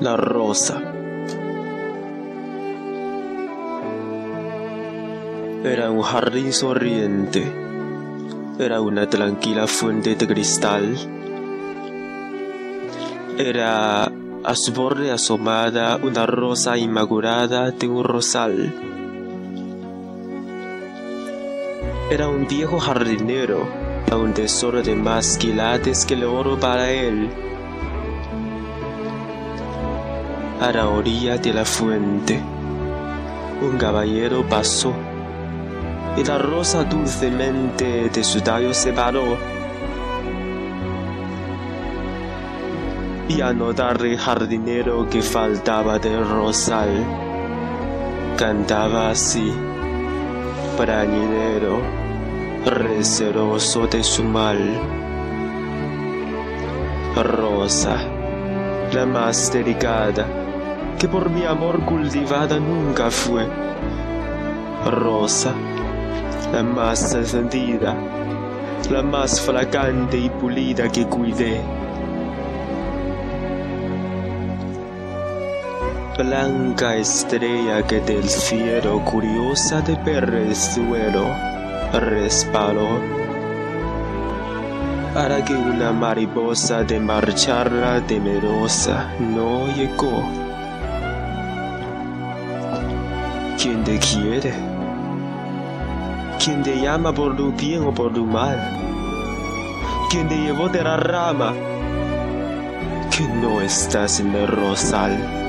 La rosa. Era un jardín sonriente. Era una tranquila fuente de cristal. Era a su borde asomada una rosa inmaculada de un rosal. Era un viejo jardinero, un tesoro de más quilates que el oro para él. A la orilla de la fuente, un caballero pasó y la rosa dulcemente de su tallo separó. Y a notar jardinero que faltaba del rosal, cantaba así, prañidero, receroso de su mal. Rosa, la más delicada, que por mi amor cultivada nunca fue. Rosa, la más encendida, la más fragante y pulida que cuidé. Blanca estrella que del cielo curiosa de ver el suelo resbaló para que una mariposa de marcharla temerosa no llegó. ¿Quién te quiere? ¿Quién te llama por tu bien o por tu mal? ¿Quién te llevó de la rama? Que no estás en el rosal.